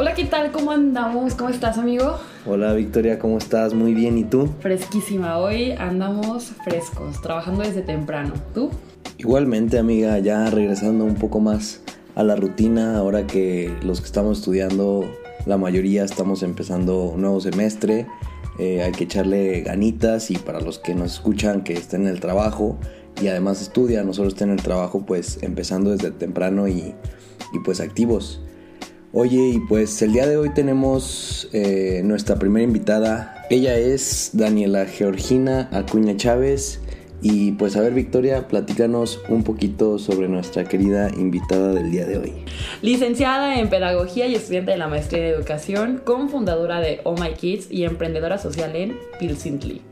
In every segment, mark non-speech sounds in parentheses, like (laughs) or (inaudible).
Hola, ¿qué tal? ¿Cómo andamos? ¿Cómo estás, amigo? Hola, Victoria, ¿cómo estás? Muy bien, ¿y tú? Fresquísima, hoy andamos frescos, trabajando desde temprano. ¿Tú? Igualmente, amiga, ya regresando un poco más a la rutina, ahora que los que estamos estudiando, la mayoría estamos empezando un nuevo semestre, eh, hay que echarle ganitas y para los que nos escuchan que estén en el trabajo y además estudian, no solo estén en el trabajo, pues empezando desde temprano y, y pues activos. Oye, y pues el día de hoy tenemos eh, nuestra primera invitada. Ella es Daniela Georgina Acuña Chávez. Y pues a ver, Victoria, platícanos un poquito sobre nuestra querida invitada del día de hoy. Licenciada en Pedagogía y estudiante de la Maestría de Educación, cofundadora de Oh My Kids y emprendedora social en Pilsintli.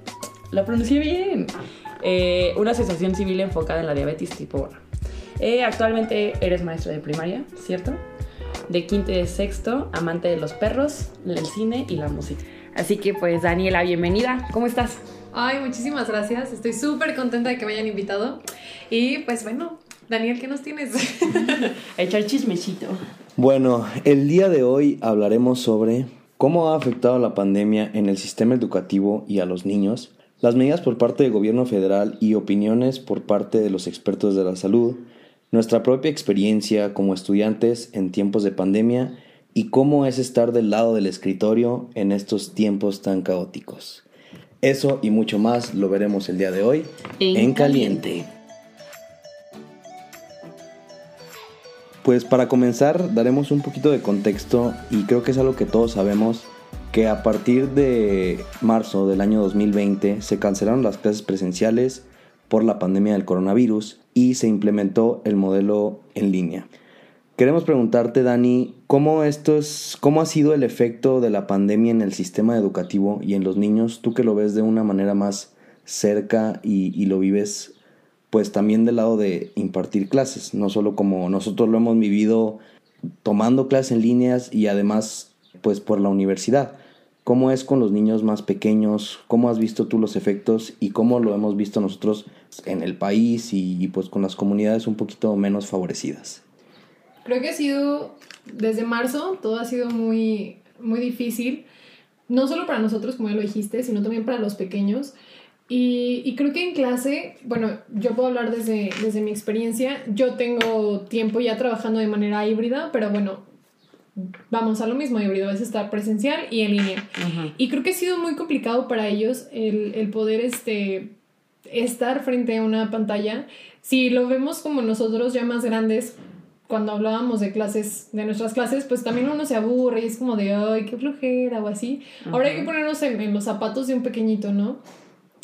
Lo pronuncié bien. Eh, una asociación civil enfocada en la diabetes tipo 1. Eh, actualmente eres maestra de primaria, ¿cierto? De quinto y de sexto, amante de los perros, el cine y la música. Así que pues Daniela, bienvenida. ¿Cómo estás? Ay, muchísimas gracias. Estoy súper contenta de que me hayan invitado. Y pues bueno, Daniel, ¿qué nos tienes? (laughs) echar chismecito. Bueno, el día de hoy hablaremos sobre cómo ha afectado la pandemia en el sistema educativo y a los niños, las medidas por parte del gobierno federal y opiniones por parte de los expertos de la salud, nuestra propia experiencia como estudiantes en tiempos de pandemia y cómo es estar del lado del escritorio en estos tiempos tan caóticos. Eso y mucho más lo veremos el día de hoy en, caliente. Pues para comenzar daremos un poquito de contexto y creo que es algo que todos sabemos que a partir de marzo del año 2020 se cancelaron las clases presenciales por la pandemia del coronavirus y se implementó el modelo en línea. Queremos preguntarte, Dani, ¿cómo, esto es, ¿cómo ha sido el efecto de la pandemia en el sistema educativo y en los niños? Tú que lo ves de una manera más cerca y, y lo vives pues también del lado de impartir clases, no solo como nosotros lo hemos vivido tomando clases en líneas y además pues por la universidad. ¿Cómo es con los niños más pequeños? ¿Cómo has visto tú los efectos y cómo lo hemos visto nosotros en el país y, pues con las comunidades un poquito menos favorecidas? Creo que ha sido, desde marzo, todo ha sido muy, muy difícil, no solo para nosotros, como ya lo dijiste, sino también para los pequeños. Y, y, creo que en clase, bueno, yo puedo hablar desde, desde mi experiencia, yo tengo tiempo ya trabajando de manera híbrida, pero bueno, vamos a lo mismo, híbrido, es estar presencial y en línea. Y creo que ha sido muy complicado para ellos el, el poder este, estar frente a una pantalla. Si lo vemos como nosotros ya más grandes, cuando hablábamos de clases, de nuestras clases, pues también uno se aburre y es como de, ay, qué flojera o así. Ahora hay que ponernos en, los zapatos de un pequeñito, ¿no?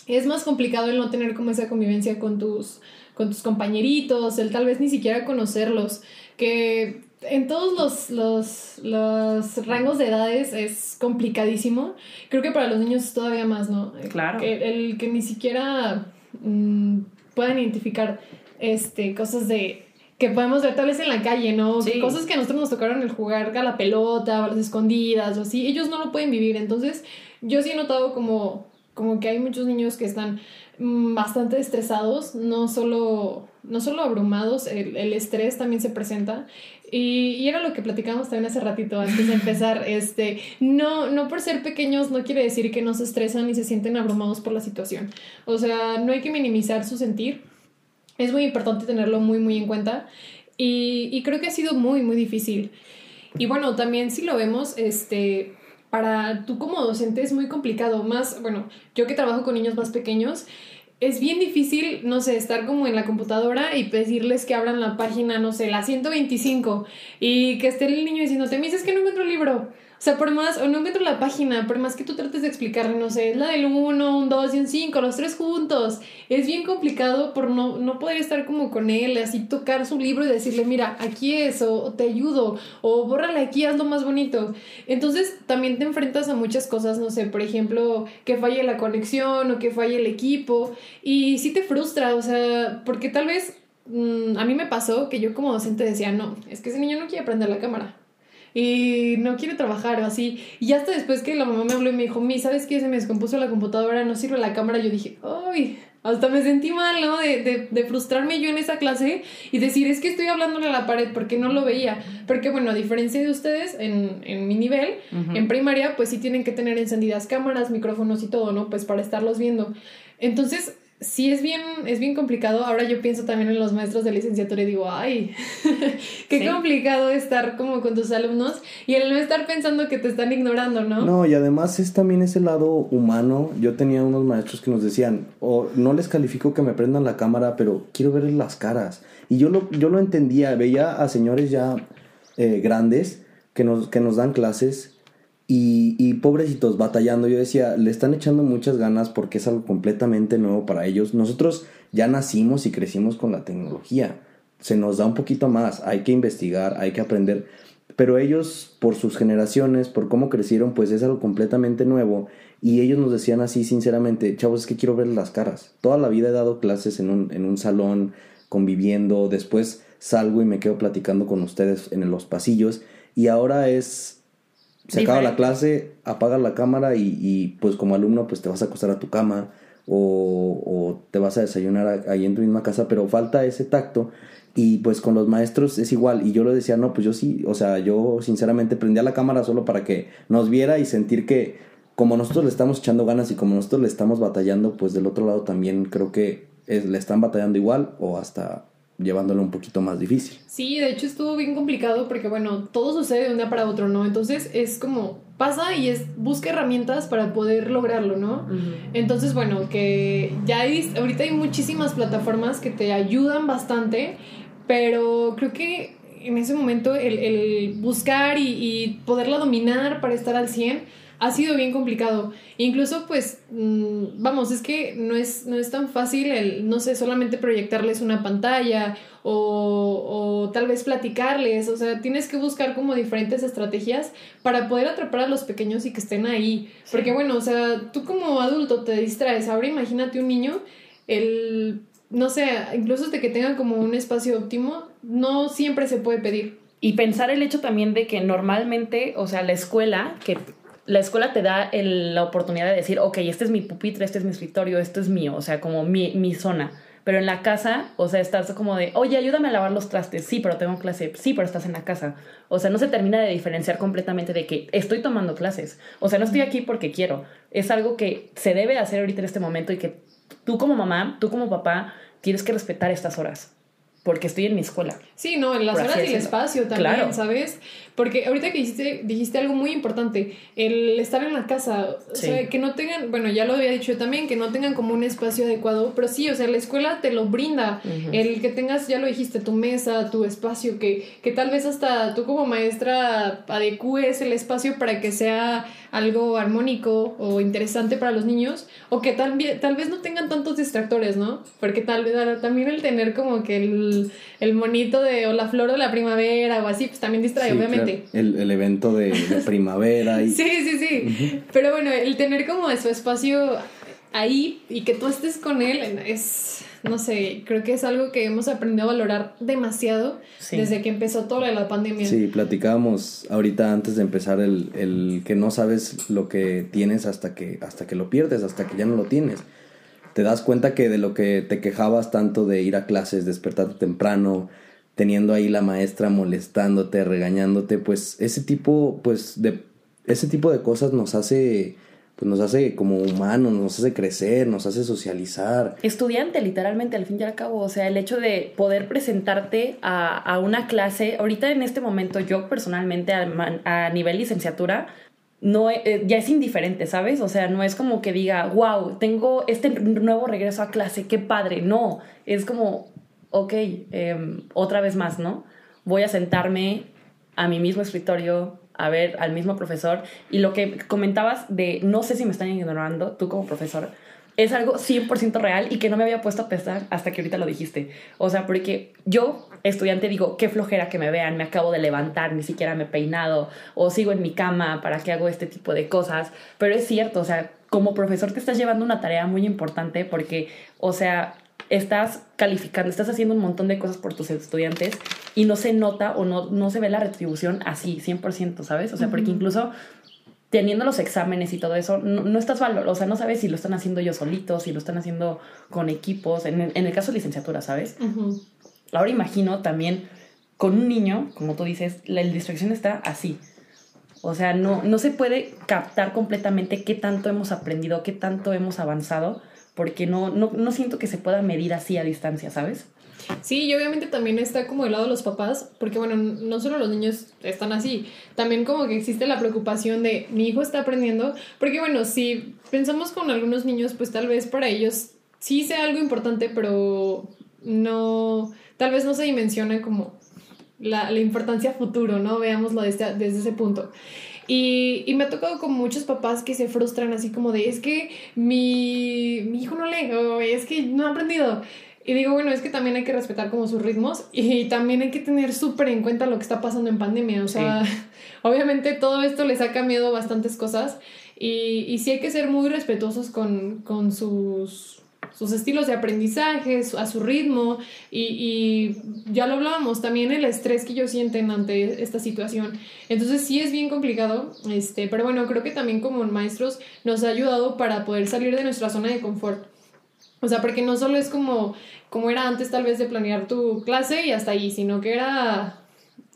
Es más complicado el no tener como esa convivencia con tus, con tus compañeritos, el tal vez ni siquiera conocerlos, que en todos los, los, los, rangos de edades es complicadísimo. Creo que para los niños es todavía más, ¿no? Claro. el que ni siquiera mm, puedan identificar este, cosas de que podemos ver tal vez en la calle, ¿no? Cosas que a nosotros nos tocaron el jugar a la pelota o a las escondidas o así, ellos no lo pueden vivir. Entonces, yo sí he notado como, como que hay muchos niños que están mm, bastante estresados, no solo, no solo abrumados, el, el estrés también se presenta. Y, y, era lo que platicamos también hace ratito antes de empezar. (laughs) Este, no, no por ser pequeños no quiere decir que no se estresan y se sienten abrumados por la situación. O sea, no hay que minimizar su sentir es muy importante tenerlo muy, muy en cuenta. Y, y creo que ha sido muy, muy difícil. Y bueno, también si lo vemos, este, para tú como docente es muy complicado. Más, bueno, yo que trabajo con niños más pequeños, es bien difícil, no sé, estar como en la computadora y pedirles que abran la página, no sé, la 125 y que esté el niño diciendo, te me dices que no encuentro el libro. O sea, por más, no encuentro la página, por más que tú trates de explicarle, no sé, es la del 1, un 2 y un 5, los tres juntos. Es bien complicado por no, no poder estar como con él, así tocar su libro y decirle, mira, aquí es, o, te ayudo, o bórrale aquí, hazlo más bonito. Entonces, también te enfrentas a muchas cosas, no sé, por ejemplo, que falle la conexión o que falle el equipo. Y sí te frustra, o sea, porque tal vez mm, a mí me pasó que yo como docente decía, no, es que ese niño no quiere prender la cámara y no quiere trabajar o así. Y hasta después que la mamá me habló y me dijo, mi, ¿sabes qué? Se me descompuso la computadora, no sirve la cámara. Yo dije, ¡ay! hasta me sentí mal, ¿no? De, de, frustrarme yo en esa clase y decir, es que estoy hablándole a la pared porque no lo veía. Porque, bueno, a diferencia de ustedes, en, en mi nivel, en primaria, pues sí tienen que tener encendidas cámaras, micrófonos y todo, ¿no? Pues para estarlos viendo. Entonces, sí es bien, es bien complicado. Ahora yo pienso también en los maestros de licenciatura y digo, ay, (laughs) qué complicado estar como con tus alumnos y el no estar pensando que te están ignorando, ¿no? No, y además es también ese lado humano. Yo tenía unos maestros que nos decían, o no les califico que me prendan la cámara, pero quiero verles las caras. Y yo lo, yo lo entendía, veía a señores ya eh, grandes que nos, que nos dan clases y, y, pobrecitos, batallando. Yo decía, le están echando muchas ganas porque es algo completamente nuevo para ellos. Nosotros ya nacimos y crecimos con la tecnología. Se nos da un poquito más. Hay que investigar, hay que aprender. Pero ellos, por sus generaciones, por cómo crecieron, pues es algo completamente nuevo. Y ellos nos decían así, sinceramente, chavos, es que quiero ver las caras. Toda la vida he dado clases en un, en un salón, conviviendo. Después salgo y me quedo platicando con ustedes en los pasillos. Y ahora es se acaba la clase, apaga la cámara y, pues como alumno pues te vas a acostar a tu cama o, te vas a desayunar ahí en tu misma casa, pero falta ese tacto y pues con los maestros es igual. Y yo le decía, no, pues yo sí, o sea, yo sinceramente prendía la cámara solo para que nos viera y sentir que como nosotros le estamos echando ganas y como nosotros le estamos batallando, pues del otro lado también creo que le están batallando igual o hasta llevándolo un poquito más difícil. Sí, de hecho estuvo bien complicado porque, bueno, todo sucede de un día para otro, ¿no? Entonces es como pasa y es busca herramientas para poder lograrlo, ¿no? Entonces, bueno, que ya hay, ahorita hay muchísimas plataformas que te ayudan bastante, pero creo que en ese momento el, buscar y, y poderla dominar para estar al 100 ha sido bien complicado. Incluso, pues, mm, vamos, es que no es, no es tan fácil el, no sé, solamente proyectarles una pantalla o, o, tal vez platicarles. O sea, tienes que buscar como diferentes estrategias para poder atrapar a los pequeños y que estén ahí. Porque, bueno, o sea, tú como adulto te distraes. Ahora imagínate un niño, el, no sé, incluso de que tenga como un espacio óptimo, no siempre se puede pedir. Y pensar el hecho también de que normalmente, o sea, la escuela, que la escuela te da la oportunidad de decir, ok, este es mi pupitre, este es mi escritorio, esto es mío, o sea, como mi, mi zona. Pero en la casa, o sea, estás como de, oye, ayúdame a lavar los trastes. Sí, pero tengo clase. Sí, pero estás en la casa. O sea, no se termina de diferenciar completamente de que estoy tomando clases. O sea, no estoy aquí porque quiero. Es algo que se debe hacer ahorita en este momento y que tú como mamá, tú como papá, tienes que respetar estas horas porque estoy en mi escuela. Sí, no, en las horas y el espacio también, ¿sabes? Porque ahorita que dijiste, dijiste algo muy importante, el estar en la casa, o sea, que no tengan, bueno, ya lo había dicho yo también, que no tengan como un espacio adecuado, pero sí, o sea, la escuela te lo brinda, el que tengas, ya lo dijiste, tu mesa, tu espacio, que, que tal vez hasta tú como maestra adecúes el espacio para que sea algo armónico o interesante para los niños, o que tal, tal vez no tengan tantos distractores, ¿no? Porque tal vez también el tener como que el, el monito de o la flor de la primavera o así, pues también distrae, obviamente. El, evento de, primavera. Y... (laughs) Sí, sí, sí. Pero bueno, el tener como su espacio ahí y que tú estés con él es, no sé, creo que es algo que hemos aprendido a valorar demasiado desde que empezó toda la pandemia. Sí, platicábamos ahorita antes de empezar el, el, que no sabes lo que tienes hasta que, hasta que lo pierdes, hasta que ya no lo tienes. Te das cuenta que de lo que te quejabas tanto de ir a clases, despertarte temprano, teniendo ahí la maestra molestándote, regañándote, pues ese tipo, pues de ese tipo de cosas nos hace pues nos hace como humanos, nos hace crecer, nos hace socializar. Estudiante, literalmente, al fin y al cabo. O sea, el hecho de poder presentarte a, a una clase, ahorita en este momento yo personalmente a, nivel licenciatura, no, eh, ya es indiferente, ¿sabes? O sea, no es como que diga, wow, tengo este nuevo regreso a clase, qué padre. No, es como, ok, em, otra vez más, ¿no? Voy a sentarme a mi mismo escritorio, a ver al mismo profesor. Y lo que comentabas de no sé si me están ignorando, tú como profesor, es algo 100% real y que no me había puesto a pensar hasta que ahorita lo dijiste. O sea, porque yo, estudiante, digo, qué flojera que me vean, me acabo de levantar, ni siquiera me he peinado, o sigo en mi cama para que hago este tipo de cosas. Pero es cierto, o sea, como profesor te estás llevando una tarea muy importante porque, o sea, estás calificando, estás haciendo un montón de cosas por tus estudiantes y no se nota o no, no se ve la retribución así, 100%, ¿sabes? O sea, porque incluso teniendo los exámenes y todo eso, no, estás valor, o sea, no sabes si lo están haciendo ellos solitos, si lo están haciendo con equipos, en, el caso de licenciatura, ¿sabes? Ahora imagino también con un niño, como tú dices, la distracción está así. O sea, no, no se puede captar completamente qué tanto hemos aprendido, qué tanto hemos avanzado, porque no, no, no siento que se pueda medir así a distancia, ¿sabes? Sí, y obviamente también está como el lado de los papás, porque bueno, no solo los niños están así, también como que existe la preocupación de mi hijo está aprendiendo, porque bueno, si pensamos con algunos niños, pues tal vez para ellos sí sea algo importante, pero no, tal vez no se dimensiona como la, la importancia futuro, ¿no? Veámoslo desde, desde ese punto. Y, y, me ha tocado con muchos papás que se frustran así como de, es que mi, mi hijo no lee, o es que no ha aprendido. Y digo, bueno, es que también hay que respetar como sus ritmos y también hay que tener súper en cuenta lo que está pasando en pandemia. O sea, (laughs) obviamente todo esto les ha cambiado bastantes cosas y, y sí hay que ser muy respetuosos con, con sus, sus estilos de aprendizaje, a su ritmo y, y, ya lo hablábamos, también el estrés que ellos sienten ante esta situación. Entonces sí es bien complicado, este, pero bueno, creo que también como maestros nos ha ayudado para poder salir de nuestra zona de confort. O sea, porque no solo es como, como era antes tal vez de planear tu clase y hasta ahí, sino que era,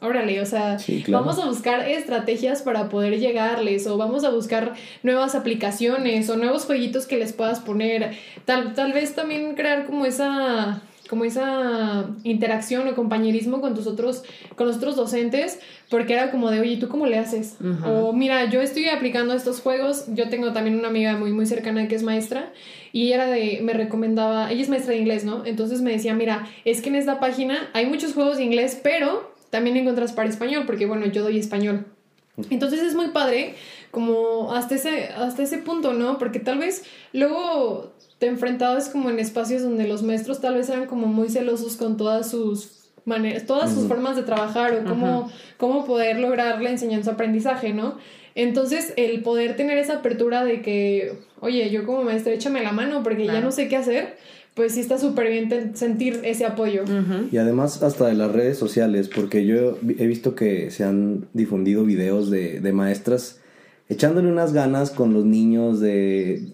órale, o sea, vamos a buscar estrategias para poder llegarles o vamos a buscar nuevas aplicaciones o nuevos jueguitos que les puedas poner. Tal, tal vez también crear como esa como esa interacción o compañerismo con tus otros, con los otros docentes, porque era como de, oye, ¿tú cómo le haces? O mira, yo estoy aplicando estos juegos, yo tengo también una amiga muy, muy cercana que es maestra, y era de, me recomendaba, ella es maestra de inglés, ¿no? Entonces me decía, mira, es que en esta página hay muchos juegos de inglés, pero también encuentras para español, porque bueno, yo doy español. Entonces es muy padre como hasta ese, hasta ese punto, ¿no? Porque tal vez luego te enfrentabas como en espacios donde los maestros tal vez eran como muy celosos con todas sus maneras, todas sus formas de trabajar o cómo, cómo poder lograr la enseñanza-aprendizaje, ¿no? Entonces, el poder tener esa apertura de que, oye, yo como maestra, échame la mano porque ya no sé qué hacer, pues sí está súper bien sentir ese apoyo. Y además hasta de las redes sociales, porque yo he visto que se han difundido videos de, de maestras echándole unas ganas con los niños de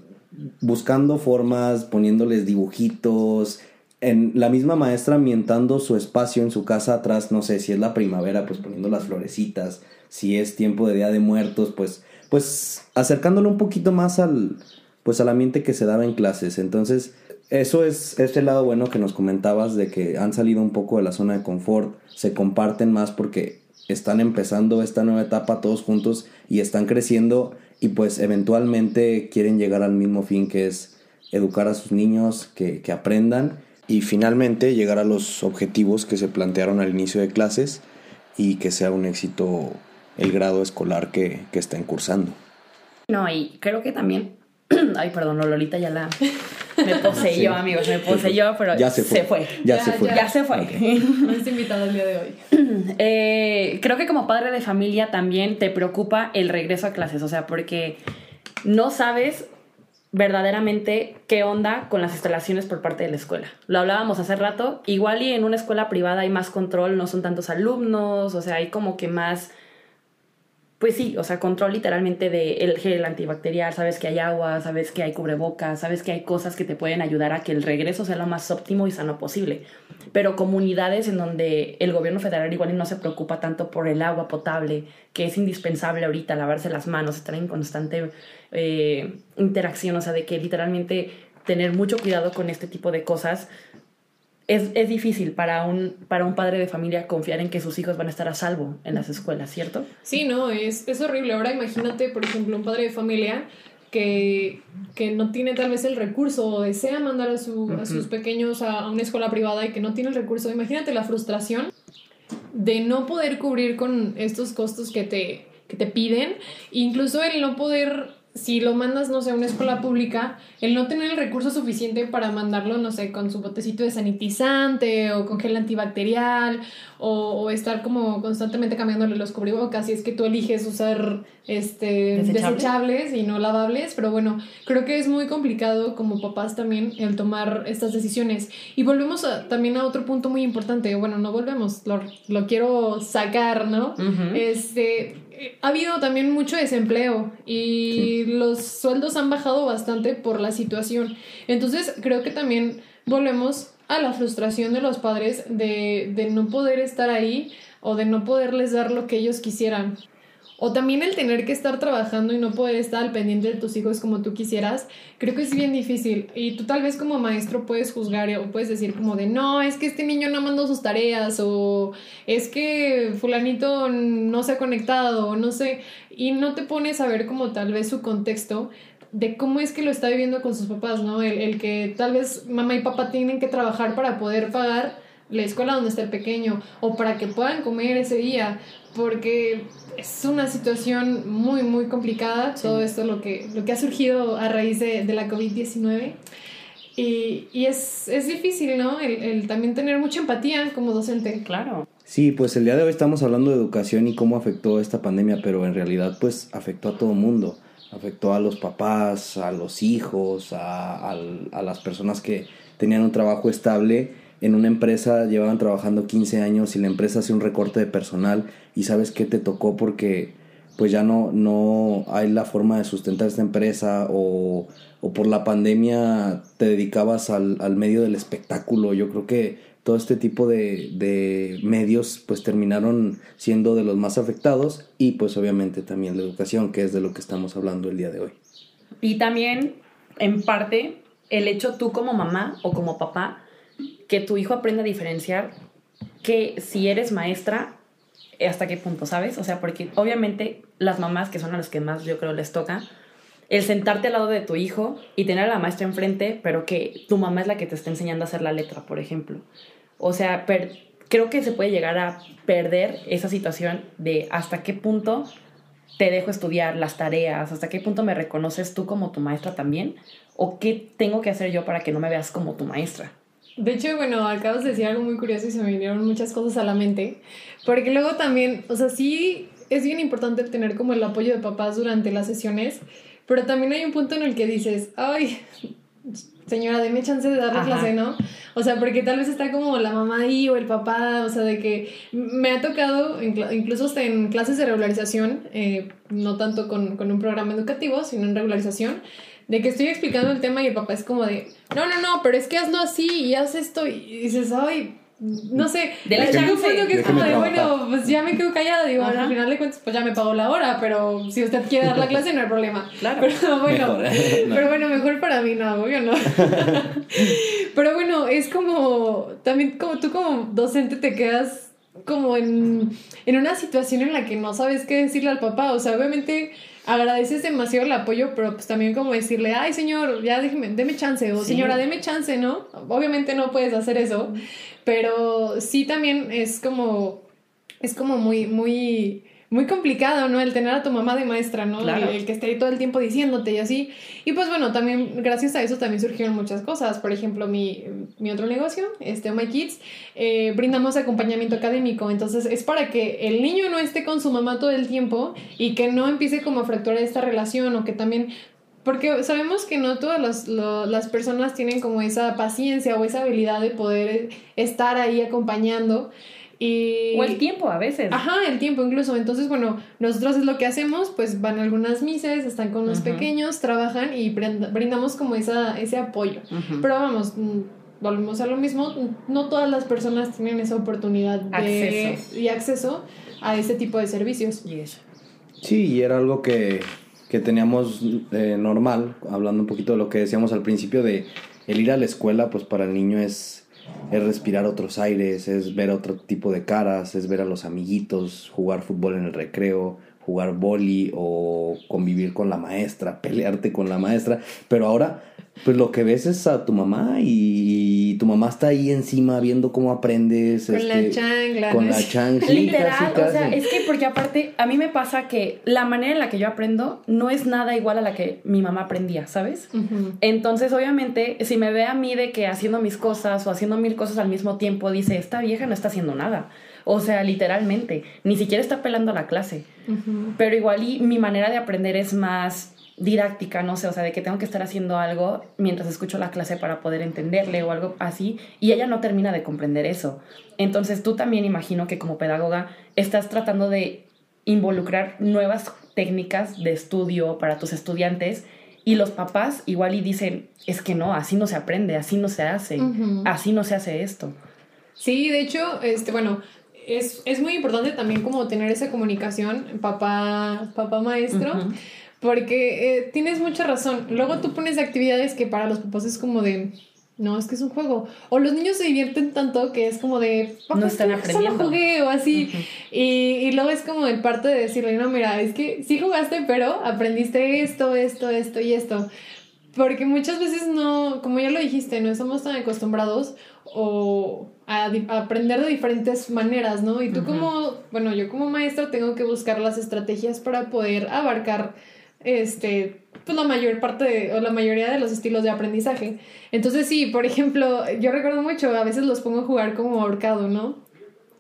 buscando formas, poniéndoles dibujitos, en la misma maestra ambientando su espacio en su casa atrás, no sé, si es la primavera, pues poniendo las florecitas, si es tiempo de Día de Muertos, pues pues acercándolo un poquito más al pues al ambiente que se daba en clases. Entonces, eso es este lado bueno que nos comentabas de que han salido un poco de la zona de confort, se comparten más porque están empezando esta nueva etapa todos juntos y están creciendo y pues eventualmente quieren llegar al mismo fin que es educar a sus niños, que, aprendan y finalmente llegar a los objetivos que se plantearon al inicio de clases y que sea un éxito el grado escolar que, que estén cursando. No, y creo que también, (clears throat) ay, perdón, Lolita ya la, me poseyó, amigos, me poseyó, pero ya se fue. Ya, se fue. Ya, se fue. (laughs) No está invitado el día de hoy. (clears throat) Eh, creo que como padre de familia también te preocupa el regreso a clases, o sea, porque no sabes verdaderamente qué onda con las instalaciones por parte de la escuela. Lo hablábamos hace rato, igual y en una escuela privada hay más control, no son tantos alumnos, o sea, hay como que más pues sí, o sea, control literalmente del gel antibacterial, sabes que hay agua, sabes que hay cubrebocas, sabes que hay cosas que te pueden ayudar a que el regreso sea lo más óptimo y sano posible. Pero comunidades en donde el gobierno federal igual no se preocupa tanto por el agua potable, que es indispensable ahorita lavarse las manos, estar en constante eh, interacción, o sea, de que literalmente tener mucho cuidado con este tipo de cosas es, es, difícil para un, para un padre de familia confiar en que sus hijos van a estar a salvo en las escuelas, ¿cierto? Sí, no, es, es horrible. Ahora imagínate, por ejemplo, un padre de familia que, que no tiene tal vez el recurso o desea mandar a, su, a sus pequeños a, una escuela privada y que no tiene el recurso. Imagínate la frustración de no poder cubrir con estos costos que te, que te piden, incluso el no poder si lo mandas, no sé, a una escuela pública, el no tener el recurso suficiente para mandarlo, no sé, con su botecito de sanitizante o con gel antibacterial o, estar como constantemente cambiándole los cubrebocas si es que tú eliges usar este ¿Desechables? y no lavables, pero bueno, creo que es muy complicado como papás también el tomar estas decisiones. Y volvemos también a otro punto muy importante, bueno, no volvemos, lo, quiero sacar, ¿no? Este, ha habido también mucho desempleo y los sueldos han bajado bastante por la situación. Entonces creo que también volvemos a la frustración de los padres de, de no poder estar ahí o de no poderles dar lo que ellos quisieran. O también el tener que estar trabajando y no poder estar al pendiente de tus hijos como tú quisieras, creo que es bien difícil. Y tú tal vez como maestro puedes juzgar o puedes decir como de, no, es que este niño no mandó sus tareas o es que fulanito no se ha conectado o no sé. Y no te pones a ver como tal vez su contexto de cómo es que lo está viviendo con sus papás, ¿no? El, el que tal vez mamá y papá tienen que trabajar para poder pagar la escuela donde está el pequeño o para que puedan comer ese día, porque es una situación muy, muy complicada, todo esto lo que, lo que ha surgido a raíz de, de la COVID-19. Y, y es, es, difícil, ¿no? El, el, también tener mucha empatía como docente. Claro. Sí, pues el día de hoy estamos hablando de educación y cómo afectó esta pandemia, pero en realidad pues afectó a todo el mundo. Afectó a los papás, a los hijos, a, a, a las personas que tenían un trabajo estable en una empresa llevaban trabajando 15 años y la empresa hace un recorte de personal y sabes qué te tocó porque pues ya no, no hay la forma de sustentar esta empresa o, o por la pandemia te dedicabas al, al, medio del espectáculo. Yo creo que todo este tipo de, de medios pues terminaron siendo de los más afectados y pues obviamente también la educación, que es de lo que estamos hablando el día de hoy. Y también, en parte, el hecho tú como mamá o como papá que tu hijo aprenda a diferenciar que si eres maestra, hasta qué punto, ¿sabes? O sea, porque obviamente las mamás, que son a las que más yo creo les toca, el sentarte al lado de tu hijo y tener a la maestra enfrente, pero que tu mamá es la que te está enseñando a hacer la letra, por ejemplo. O sea, creo que se puede llegar a perder esa situación de hasta qué punto te dejo estudiar las tareas, hasta qué punto me reconoces tú como tu maestra también, o qué tengo que hacer yo para que no me veas como tu maestra. De hecho, bueno, acabas de decir algo muy curioso y se me vinieron muchas cosas a la mente. Porque luego también, o sea, sí es bien importante tener como el apoyo de papás durante las sesiones, pero también hay un punto en el que dices, ay, señora, deme chance de dar la clase, ¿no? O sea, porque tal vez está como la mamá ahí o el papá, o sea, de que me ha tocado, incluso hasta en clases de regularización, eh, no tanto con, con un programa educativo, sino en regularización, de que estoy explicando el tema y el papá es como de, no, no, no, pero es que hazlo así y haz esto y dices, ay, no sé, de la chance. que es como de, bueno, pues ya me quedo callada, digo, al final de cuentas, pues ya me pagó la hora, pero si usted quiere dar la clase no hay problema. (laughs) Claro. Pero bueno, (laughs) (laughs) pero bueno, mejor para mí no, obvio no. pero bueno, es como, también como tú como docente te quedas como en, en una situación en la que no sabes qué decirle al papá, o sea, obviamente agradeces demasiado el apoyo, pero pues también como decirle, ay señor, ya déjeme, deme chance, o señora, deme chance, ¿no? Obviamente no puedes hacer eso, pero sí también es como, es como muy, muy muy complicado, ¿no? El tener a tu mamá de maestra, ¿no? El, que esté ahí todo el tiempo diciéndote y así. Y pues bueno, también gracias a eso también surgieron muchas cosas. Por ejemplo, mi, mi otro negocio, este Oh My Kids, eh, brindamos acompañamiento académico. Entonces es para que el niño no esté con su mamá todo el tiempo y que no empiece como a fracturar esta relación o que también porque sabemos que no todas las, las, personas tienen como esa paciencia o esa habilidad de poder estar ahí acompañando. Y... O el tiempo a veces. Ajá, el tiempo incluso. Entonces, bueno, nosotros es lo que hacemos, pues van a algunas mises, están con los pequeños, trabajan y brindamos como esa, ese apoyo. Pero vamos, mm, volvemos a lo mismo, no todas las personas tienen esa oportunidad de, acceso. y acceso a ese tipo de servicios. Sí, y era algo que, que teníamos eh, normal, hablando un poquito de lo que decíamos al principio de el ir a la escuela, pues para el niño es es respirar otros aires, es ver otro tipo de caras, es ver a los amiguitos, jugar fútbol en el recreo, jugar boli o convivir con la maestra, (laughs) pelearte con la maestra, pero ahora pues lo que ves es a tu mamá y tu mamá está ahí encima viendo cómo aprendes. Con la este, chancla. Con la (laughs) chancla. Literal, o sea, es que porque aparte a mí me pasa que la manera en la que yo aprendo no es nada igual a la que mi mamá aprendía, ¿sabes? Entonces, obviamente, si me ve a mí de que haciendo mis cosas o haciendo mil cosas al mismo tiempo, dice, esta vieja no está haciendo nada. O sea, literalmente, ni siquiera está pelando a la clase. Pero igual y mi manera de aprender es más didáctica, no sé, o sea, de que tengo que estar haciendo algo mientras escucho la clase para poder entenderle o algo así, y ella no termina de comprender eso. Entonces tú también imagino que como pedagoga estás tratando de involucrar nuevas técnicas de estudio para tus estudiantes y los papás igual y dicen, es que no, así no se aprende, así no se hace, así no se hace esto. Sí, de hecho, este, bueno, es, muy importante también como tener esa comunicación, papá, papá maestro, porque eh, tienes mucha razón. Luego tú pones actividades que para los papás es como de, no, es que es un juego. O los niños se divierten tanto que es como de, no están aprendiendo. Solo jugué o así. y, y, luego es como el parte de decirle, no, mira, es que sí jugaste, pero aprendiste esto, esto, esto y esto. Porque muchas veces no, como ya lo dijiste, no estamos tan acostumbrados o a, aprender de diferentes maneras, ¿no? Y tú como, bueno, yo como maestra tengo que buscar las estrategias para poder abarcar este pues la mayor parte de, o la mayoría de los estilos de aprendizaje. Entonces sí, por ejemplo, yo recuerdo mucho, a veces los pongo a jugar como ahorcado, ¿no?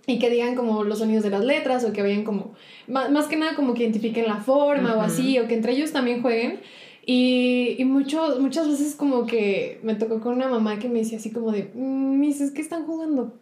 Y que digan como los sonidos de las letras o que vayan como, más, que nada como que identifiquen la forma o así, o que entre ellos también jueguen. Y, y mucho, muchas veces como que me tocó con una mamá que me decía así como de, mm, mis, es que están jugando.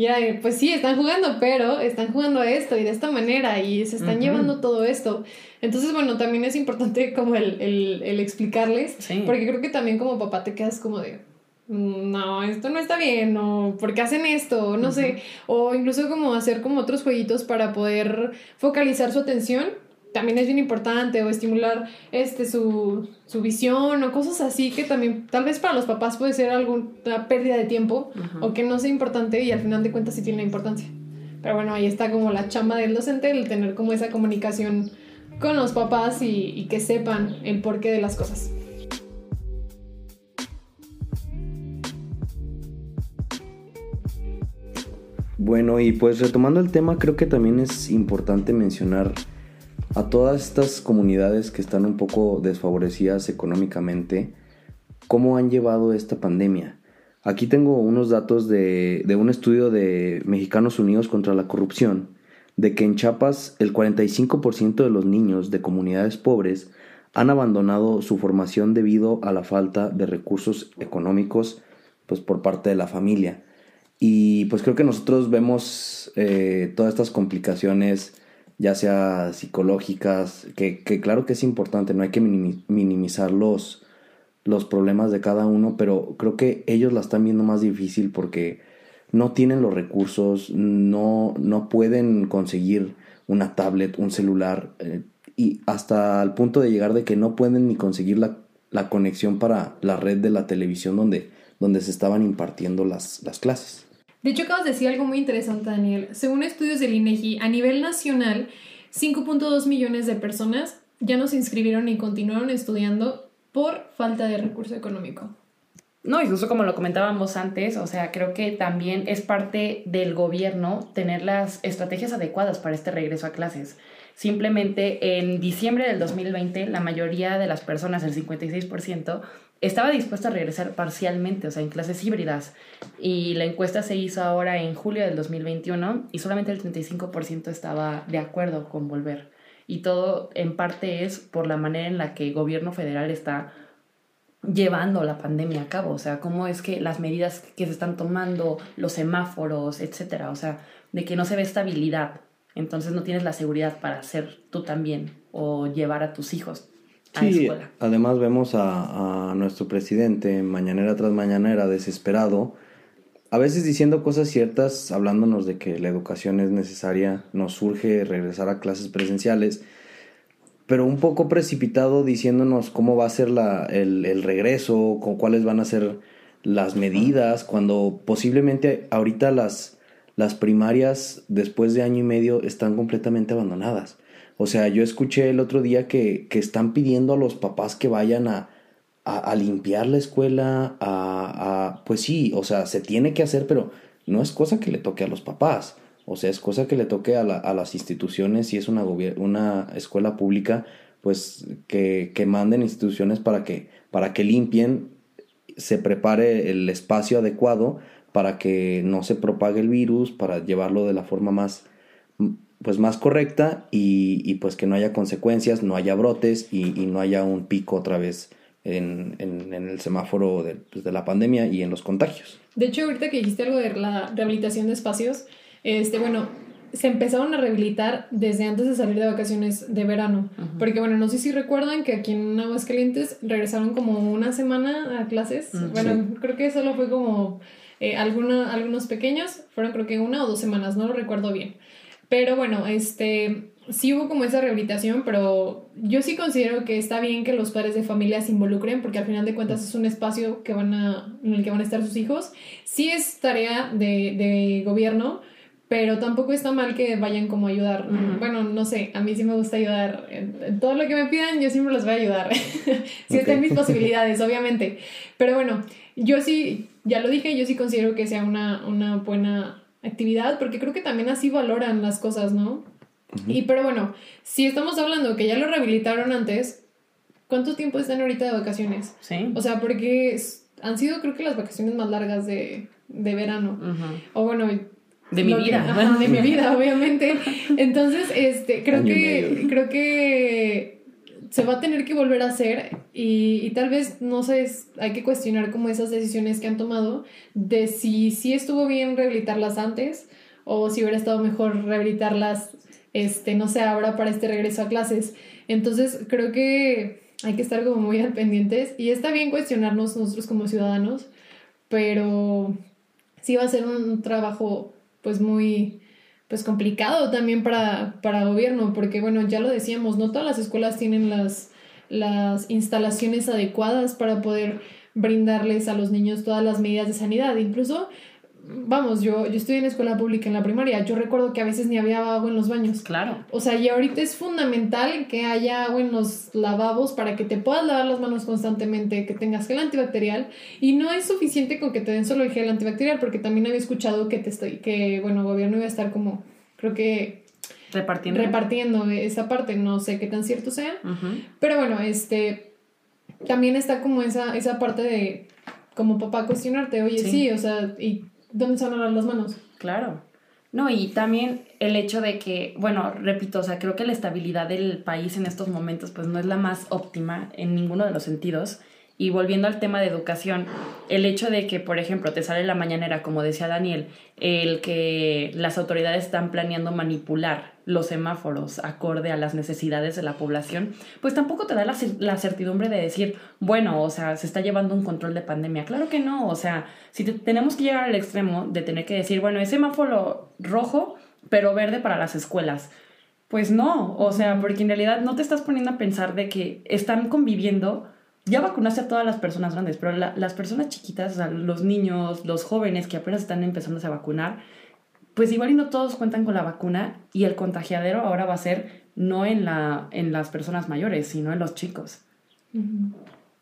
Ya, pues sí, están jugando, pero están jugando esto y de esta manera y se están llevando todo esto. Entonces, bueno, también es importante (laughs) como el, el, el explicarles, porque creo que también como papá te quedas como de, mm, no, esto no está bien, o porque hacen esto, no sé, o incluso como hacer como otros jueguitos para poder focalizar su atención también es bien importante o estimular este su, visión o cosas así que también tal vez para los papás puede ser alguna pérdida de tiempo o que no sea importante y al final de cuentas sí tiene importancia. Pero bueno, ahí está como la chamba del docente, el tener como esa comunicación con los papás y, y que sepan el porqué de las cosas. Bueno, y pues retomando el tema, creo que también es importante mencionar a todas estas comunidades que están un poco desfavorecidas económicamente, ¿cómo han llevado esta pandemia? Aquí tengo unos datos de, un estudio de Mexicanos Unidos contra la Corrupción, de que en Chiapas el 45% de los niños de comunidades pobres han abandonado su formación debido a la falta de recursos económicos pues, por parte de la familia. Y pues creo que nosotros vemos eh, todas estas complicaciones ya sea psicológicas, que, claro que es importante, no hay que minimizar los, los problemas de cada uno, pero creo que ellos la están viendo más difícil porque no tienen los recursos, no, no pueden conseguir una tablet, un celular, eh, y hasta el punto de llegar de que no pueden ni conseguir la, la conexión para la red de la televisión donde, donde se estaban impartiendo las, las clases. De hecho, acabas de decir algo muy interesante, Daniel. Según estudios del INEGI, a nivel nacional, 5.2 millones de personas ya no se inscribieron ni continuaron estudiando por falta de recurso económico. No, incluso como lo comentábamos antes, o sea, creo que también es parte del gobierno tener las estrategias adecuadas para este regreso a clases. Simplemente en diciembre del 2020, la mayoría de las personas, el 56%, estaba dispuesto a regresar parcialmente, o sea, en clases híbridas. Y la encuesta se hizo ahora en julio del 2021 y solamente el 35% estaba de acuerdo con volver. Y todo en parte es por la manera en la que el gobierno federal está llevando la pandemia a cabo, o sea, cómo es que las medidas que se están tomando, los semáforos, etcétera, o sea, de que no se ve estabilidad, entonces no tienes la seguridad para hacer tú también o llevar a tus hijos sí, Además vemos a, nuestro presidente mañanera tras mañanera desesperado, a veces diciendo cosas ciertas, hablándonos de que la educación es necesaria, nos surge regresar a clases presenciales, pero un poco precipitado diciéndonos cómo va a ser la, el, el regreso, con cuáles van a ser las medidas, cuando posiblemente ahorita las, las primarias después de año y medio están completamente abandonadas. O sea, yo escuché el otro día que, que están pidiendo a los papás que vayan a, a, limpiar la escuela, a, a, pues sí, o sea, se tiene que hacer, pero no es cosa que le toque a los papás. O sea, es cosa que le toque a, la, a las instituciones, si es una, una escuela pública, pues que, que manden instituciones para que, para que limpien, se prepare el espacio adecuado para que no se propague el virus, para llevarlo de la forma más, pues más correcta y, pues que no haya consecuencias, no haya brotes y, no haya un pico otra vez en, el semáforo pues, de, la pandemia y en los contagios. De hecho, ahorita que dijiste algo de la rehabilitación de espacios, este, bueno, se empezaron a rehabilitar desde antes de salir de vacaciones de verano. Porque bueno, no sé si recuerdan que aquí en Aguascalientes regresaron como una semana a clases. Mm, bueno, creo que solo fue como eh, algunos pequeños, fueron creo que una o dos semanas, no lo recuerdo bien. Pero bueno, este, sí hubo como esa rehabilitación, pero yo sí considero que está bien que los padres de familia se involucren, porque al final de cuentas es un espacio que van a, en el que van a estar sus hijos. Sí es tarea de, de gobierno, pero tampoco está mal que vayan como a ayudar. Bueno, no sé, a mí sí me gusta ayudar. Todo lo que me pidan, yo siempre los voy a ayudar. (laughs) si están mis posibilidades, obviamente. Pero bueno, yo sí, ya lo dije, yo sí considero que sea una, una buena actividad, porque creo que también así valoran las cosas, ¿no? Y pero bueno, si estamos hablando que ya lo rehabilitaron antes, ¿cuánto tiempo están ahorita de vacaciones? Sí. O sea, porque han sido creo que las vacaciones más largas de, de verano. O bueno, de mi vida. de mi vida, obviamente. Entonces, este, creo que, creo que se va a tener que volver a hacer y, y, tal vez, no sé, hay que cuestionar como esas decisiones que han tomado de si, si estuvo bien rehabilitarlas antes o si hubiera estado mejor rehabilitarlas, este, no sé, ahora para este regreso a clases. Entonces, creo que hay que estar como muy al pendientes y está bien cuestionarnos nosotros como ciudadanos, pero sí va a ser un trabajo pues muy pues complicado también para, para gobierno, porque bueno, ya lo decíamos, no todas las escuelas tienen las, las instalaciones adecuadas para poder brindarles a los niños todas las medidas de sanidad. Incluso vamos, yo, yo estoy en escuela pública en la primaria, yo recuerdo que a veces ni había agua en los baños. Claro. O sea, y ahorita es fundamental que haya agua en los lavabos para que te puedas lavar las manos constantemente, que tengas gel antibacterial. Y no es suficiente con que te den solo el gel antibacterial, porque también había escuchado que te estoy, que bueno, el gobierno iba a estar como, creo que repartiendo. Repartiendo esa parte, no sé qué tan cierto sea. Pero bueno, este también está como esa, esa parte de como papá cuestionarte, oye, sí, sí o sea, y ¿dónde se van las manos? Claro. No, y también el hecho de que, bueno, repito, o sea, creo que la estabilidad del país en estos momentos pues no es la más óptima en ninguno de los sentidos. Y volviendo al tema de educación, el hecho de que, por ejemplo, te sale la mañanera, como decía Daniel, el que las autoridades están planeando manipular los semáforos acorde a las necesidades de la población, pues tampoco te da la, la, certidumbre de decir, bueno, o sea, se está llevando un control de pandemia. Claro que no, o sea, si tenemos que llegar al extremo de tener que decir, bueno, es semáforo rojo, pero verde para las escuelas. Pues no, o sea, porque en realidad no te estás poniendo a pensar de que están conviviendo ya vacunaste a todas las personas grandes, pero las personas chiquitas, o sea, los niños, los jóvenes que apenas están empezando a vacunar, pues igual y no todos cuentan con la vacuna y el contagiadero ahora va a ser no en, la, en las personas mayores, sino en los chicos.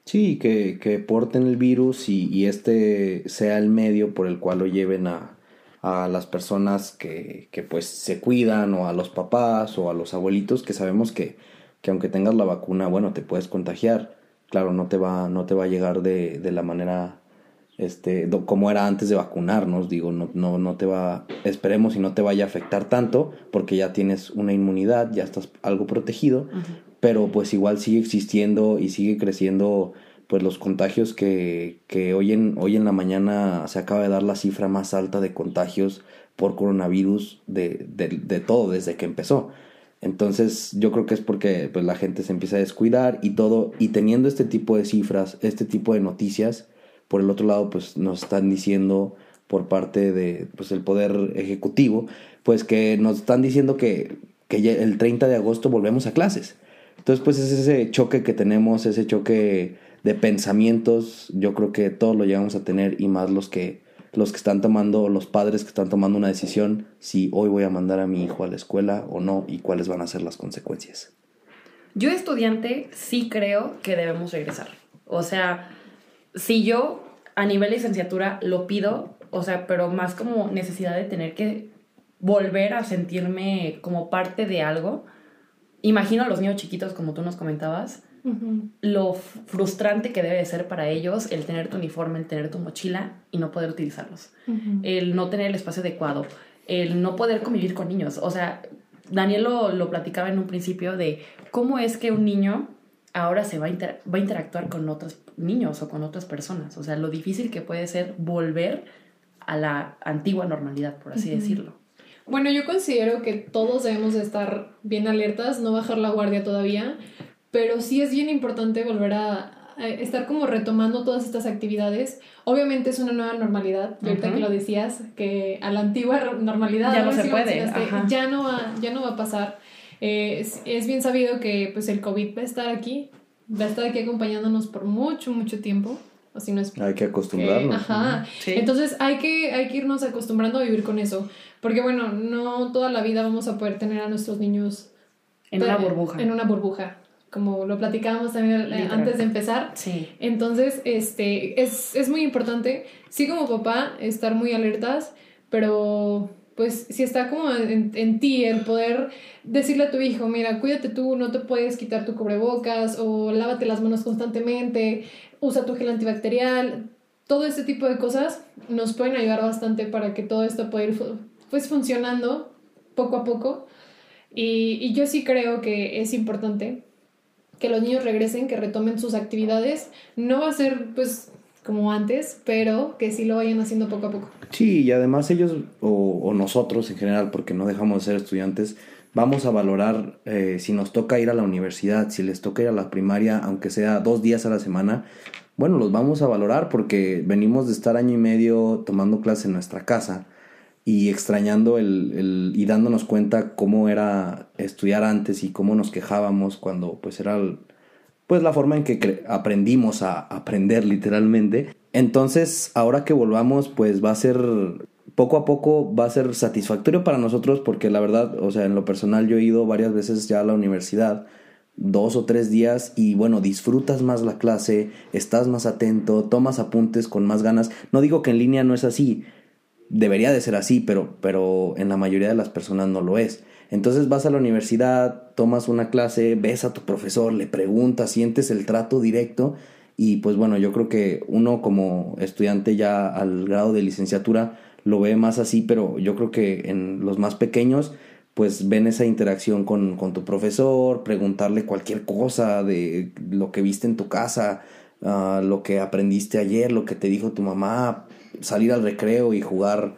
Sí, que, que porten el virus y, y, este sea el medio por el cual lo lleven a, a las personas que, que, pues se cuidan o a los papás o a los abuelitos que sabemos que, que aunque tengas la vacuna, bueno, te puedes contagiar claro, no te va, no te va a llegar de, de la manera este, como era antes de vacunarnos, digo, no, no, no te va, esperemos y no te vaya a afectar tanto, porque ya tienes una inmunidad, ya estás algo protegido, pero pues igual sigue existiendo y sigue creciendo pues los contagios que, que hoy, en, hoy en la mañana se acaba de dar la cifra más alta de contagios por coronavirus de, de, de todo desde que empezó. Entonces yo creo que es porque pues, la gente se empieza a descuidar y todo, y teniendo este tipo de cifras, este tipo de noticias, por el otro lado pues nos están diciendo por parte de pues el poder ejecutivo, pues que nos están diciendo que, que el 30 de agosto volvemos a clases. Entonces pues es ese choque que tenemos, ese choque de pensamientos, yo creo que todos lo llegamos a tener y más los que los que están tomando, los padres que están tomando una decisión si hoy voy a mandar a mi hijo a la escuela o no y cuáles van a ser las consecuencias. Yo estudiante sí creo que debemos regresar. O sea, si yo a nivel licenciatura lo pido, o sea, pero más como necesidad de tener que volver a sentirme como parte de algo. Imagino a los niños chiquitos, como tú nos comentabas, lo frustrante que debe de ser para ellos el tener tu uniforme, el tener tu mochila y no poder utilizarlos, el no tener el espacio adecuado, el no poder convivir con niños. O sea, Daniel lo, lo platicaba en un principio de cómo es que un niño ahora se va a, va a interactuar con otros niños o con otras personas. O sea, lo difícil que puede ser volver a la antigua normalidad, por así decirlo. Bueno, yo considero que todos debemos de estar bien alertas, no bajar la guardia todavía, pero sí es bien importante volver a, estar como retomando todas estas actividades. Obviamente es una nueva normalidad, y ahorita que lo decías, que a la antigua normalidad ya no se puede, ya no va, ya no va a pasar. Eh, es, bien sabido que pues el COVID va a estar aquí, va a estar aquí acompañándonos por mucho, mucho tiempo. O si no es hay que acostumbrarnos. ajá. Entonces hay que, hay que irnos acostumbrando a vivir con eso. Porque bueno, no toda la vida vamos a poder tener a nuestros niños en una burbuja. En una burbuja como lo platicábamos también eh, antes de empezar. Sí. Entonces, este, es, es muy importante, sí como papá, estar muy alertas, pero pues si está como en, en, ti el poder decirle a tu hijo, mira, cuídate tú, no te puedes quitar tu cubrebocas o lávate las manos constantemente, usa tu gel antibacterial, todo este tipo de cosas nos pueden ayudar bastante para que todo esto pueda ir pues funcionando poco a poco. Y, y yo sí creo que es importante que los niños regresen, que retomen sus actividades. No va a ser pues como antes, pero que sí lo vayan haciendo poco a poco. Sí, y además ellos o, nosotros en general, porque no dejamos de ser estudiantes, vamos a valorar eh, si nos toca ir a la universidad, si les toca ir a la primaria, aunque sea dos días a la semana, bueno, los vamos a valorar porque venimos de estar año y medio tomando clase en nuestra casa y extrañando el, el, y dándonos cuenta cómo era estudiar antes y cómo nos quejábamos cuando pues era pues la forma en que aprendimos a aprender literalmente. Entonces, ahora que volvamos, pues va a ser poco a poco va a ser satisfactorio para nosotros porque la verdad, o sea, en lo personal yo he ido varias veces ya a la universidad, dos o tres días y bueno, disfrutas más la clase, estás más atento, tomas apuntes con más ganas. No digo que en línea no es así, debería de ser así, pero, pero en la mayoría de las personas no lo es. Entonces vas a la universidad, tomas una clase, ves a tu profesor, le preguntas, sientes el trato directo y pues bueno, yo creo que uno como estudiante ya al grado de licenciatura lo ve más así, pero yo creo que en los más pequeños pues ven esa interacción con, con tu profesor, preguntarle cualquier cosa de lo que viste en tu casa, uh, lo que aprendiste ayer, lo que te dijo tu mamá, salir al recreo y jugar,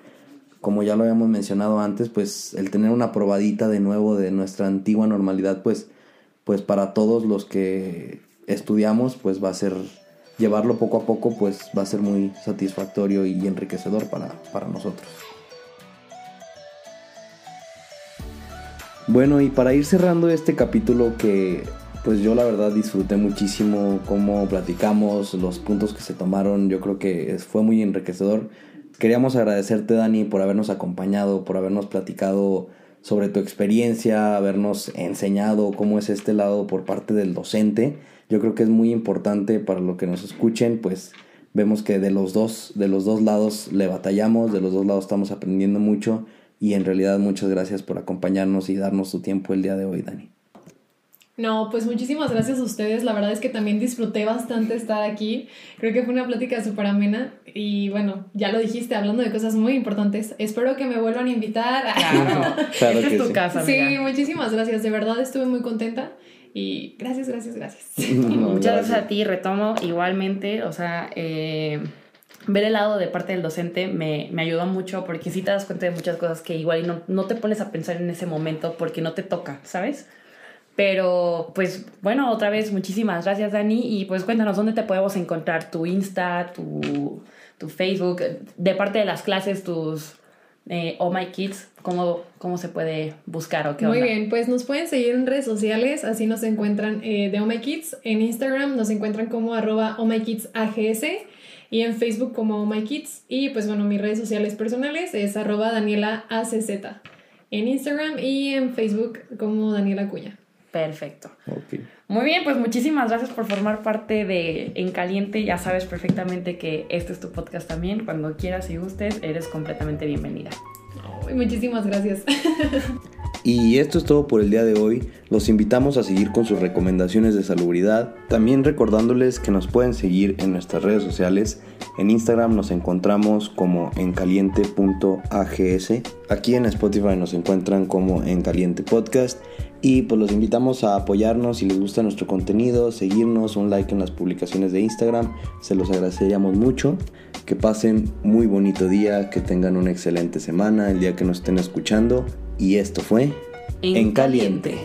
como ya lo habíamos mencionado antes, pues el tener una probadita de nuevo de nuestra antigua normalidad, pues, pues para todos los que estudiamos, pues va a ser, llevarlo poco a poco, pues va a ser muy satisfactorio y enriquecedor para, para nosotros. Bueno, y para ir cerrando este capítulo que pues yo la verdad disfruté muchísimo cómo platicamos, los puntos que se tomaron, yo creo que fue muy enriquecedor. Queríamos agradecerte Dani por habernos acompañado, por habernos platicado sobre tu experiencia, habernos enseñado cómo es este lado por parte del docente. Yo creo que es muy importante para lo que nos escuchen, pues vemos que de los dos, de los dos lados le batallamos, de los dos lados estamos aprendiendo mucho y en realidad muchas gracias por acompañarnos y darnos tu tiempo el día de hoy, Dani. No, pues muchísimas gracias a ustedes. La verdad es que también disfruté bastante estar aquí. Creo que fue una plática súper amena. Y bueno, ya lo dijiste, hablando de cosas muy importantes. Espero que me vuelvan a invitar. Claro, (laughs) claro Esta es tu casa. Sí, muchísimas gracias. De verdad estuve muy contenta. Y gracias, gracias, gracias. (laughs) Muchas gracias a ti. Retomo igualmente. O sea, eh, ver el lado de parte del docente me, me, ayudó mucho porque sí te das cuenta de muchas cosas que igual no, no te pones a pensar en ese momento porque no te toca, ¿sabes? Pero pues bueno, otra vez muchísimas gracias Dani. Y pues cuéntanos dónde te podemos encontrar, tu Insta, tu, tu Facebook, de parte de las clases, tus eh, Oh My Kids, ¿cómo, cómo se puede buscar o qué Muy bien, pues nos pueden seguir en redes sociales, así nos encuentran eh, de Oh My Kids, en Instagram nos encuentran como arroba Oh My Kids AGS y en Facebook como Oh My Kids. Y pues bueno, mis redes sociales personales es arroba Daniela ACZ en Instagram y en Facebook como Daniela Cuña. Perfecto. Muy bien, pues muchísimas gracias por formar parte de En Caliente. Ya sabes perfectamente que este es tu podcast también. Cuando quieras y gustes, eres completamente bienvenida. muchísimas gracias. (laughs) Y esto es todo por el día de hoy. Los invitamos a seguir con sus recomendaciones de salubridad. También recordándoles que nos pueden seguir en nuestras redes sociales. En Instagram nos encontramos como encaliente.ags. Aquí en Spotify nos encuentran como En Caliente Podcast. Y pues los invitamos a apoyarnos si les gusta nuestro contenido, seguirnos, un like en las publicaciones de Instagram. Se los agradeceríamos mucho Que pasen muy bonito día, que tengan una excelente semana, el día que nos estén escuchando. Y esto fue En, caliente.